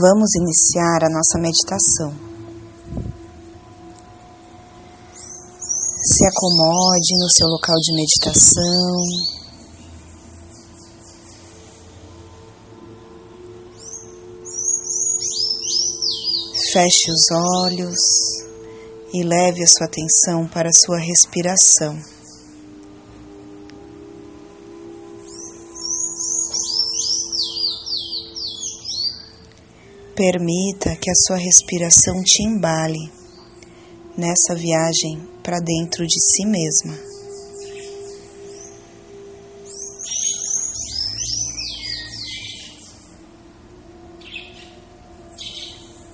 Vamos iniciar a nossa meditação. Se acomode no seu local de meditação. Feche os olhos e leve a sua atenção para a sua respiração. Permita que a sua respiração te embale nessa viagem para dentro de si mesma.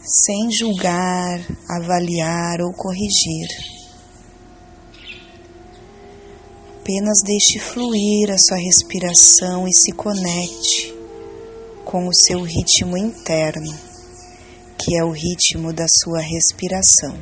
Sem julgar, avaliar ou corrigir. Apenas deixe fluir a sua respiração e se conecte com o seu ritmo interno que é o ritmo da sua respiração.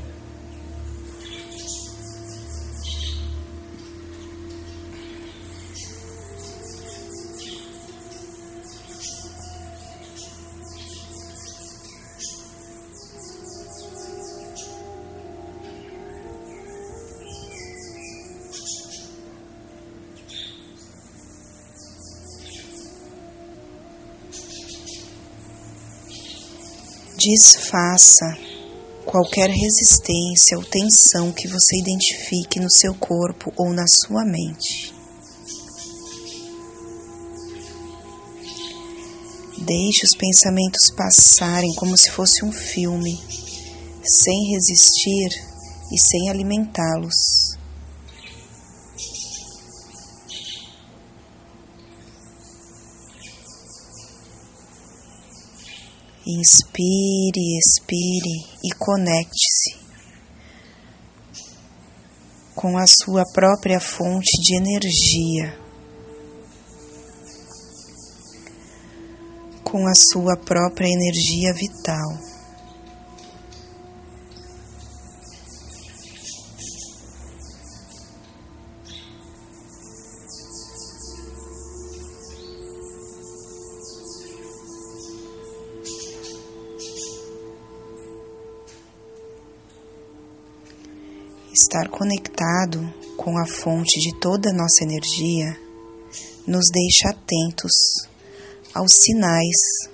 Desfaça qualquer resistência ou tensão que você identifique no seu corpo ou na sua mente. Deixe os pensamentos passarem como se fosse um filme, sem resistir e sem alimentá-los. Inspire, expire e conecte-se com a sua própria fonte de energia, com a sua própria energia vital. Estar conectado com a fonte de toda a nossa energia nos deixa atentos aos sinais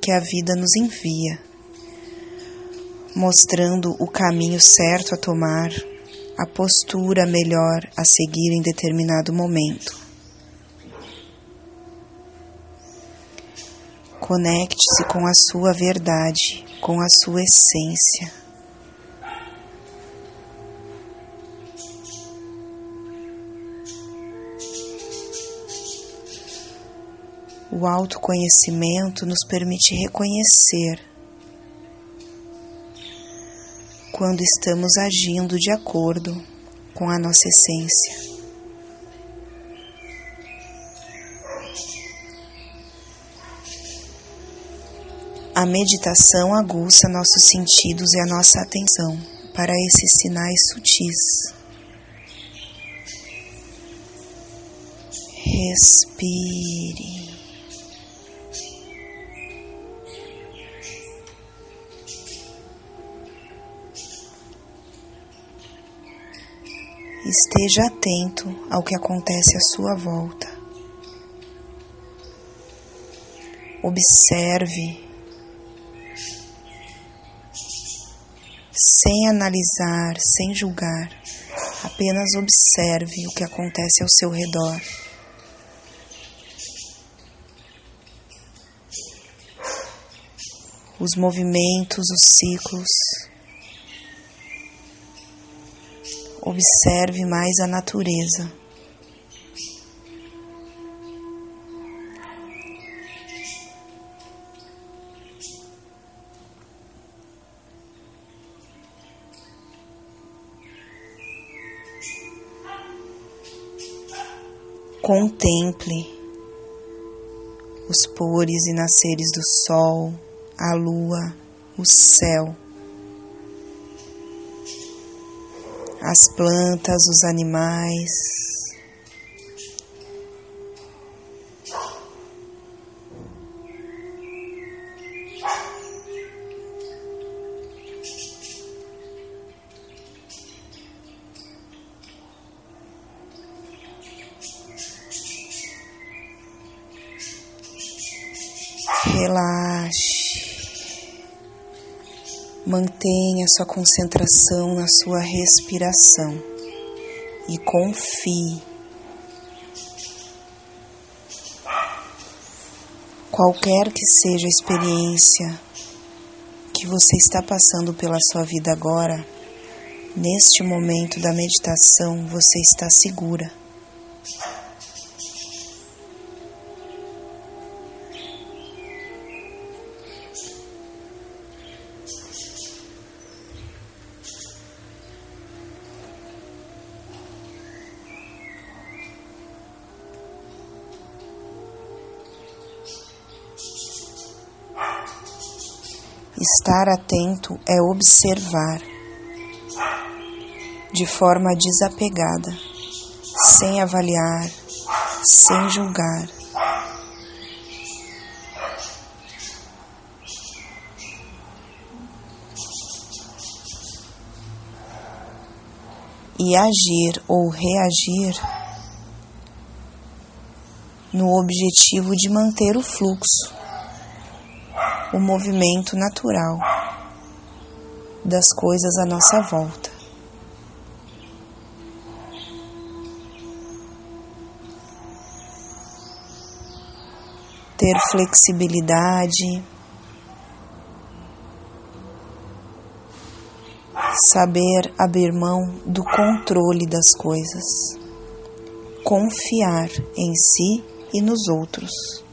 que a vida nos envia, mostrando o caminho certo a tomar, a postura melhor a seguir em determinado momento. Conecte-se com a sua verdade, com a sua essência O autoconhecimento nos permite reconhecer quando estamos agindo de acordo com a nossa essência. A meditação aguça nossos sentidos e a nossa atenção para esses sinais sutis. Respire. Esteja atento ao que acontece à sua volta. Observe, sem analisar, sem julgar, apenas observe o que acontece ao seu redor. Os movimentos, os ciclos, Observe mais a natureza. Contemple os pores e nasceres do sol, a lua, o céu. as plantas, os animais. Relaxe. Mantenha sua concentração na sua respiração e confie. Qualquer que seja a experiência que você está passando pela sua vida agora, neste momento da meditação você está segura. Estar atento é observar de forma desapegada, sem avaliar, sem julgar. E agir ou reagir no objetivo de manter o fluxo o movimento natural das coisas à nossa volta. Ter flexibilidade, saber abrir mão do controle das coisas, confiar em si e nos outros.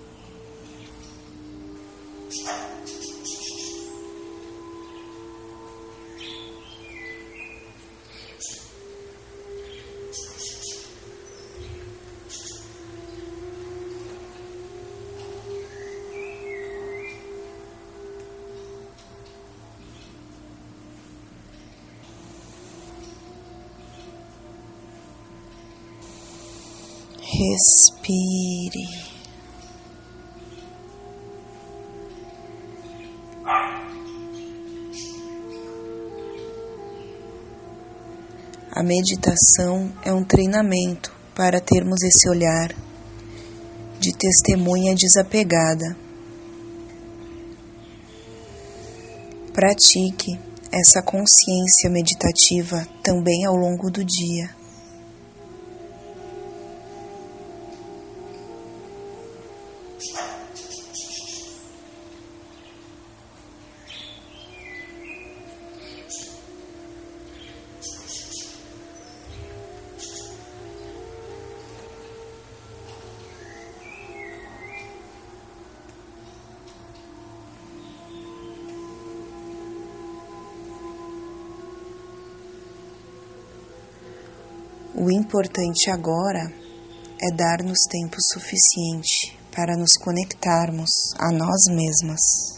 Respire. A meditação é um treinamento para termos esse olhar de testemunha desapegada. Pratique essa consciência meditativa também ao longo do dia. O importante agora é dar-nos tempo suficiente para nos conectarmos a nós mesmas.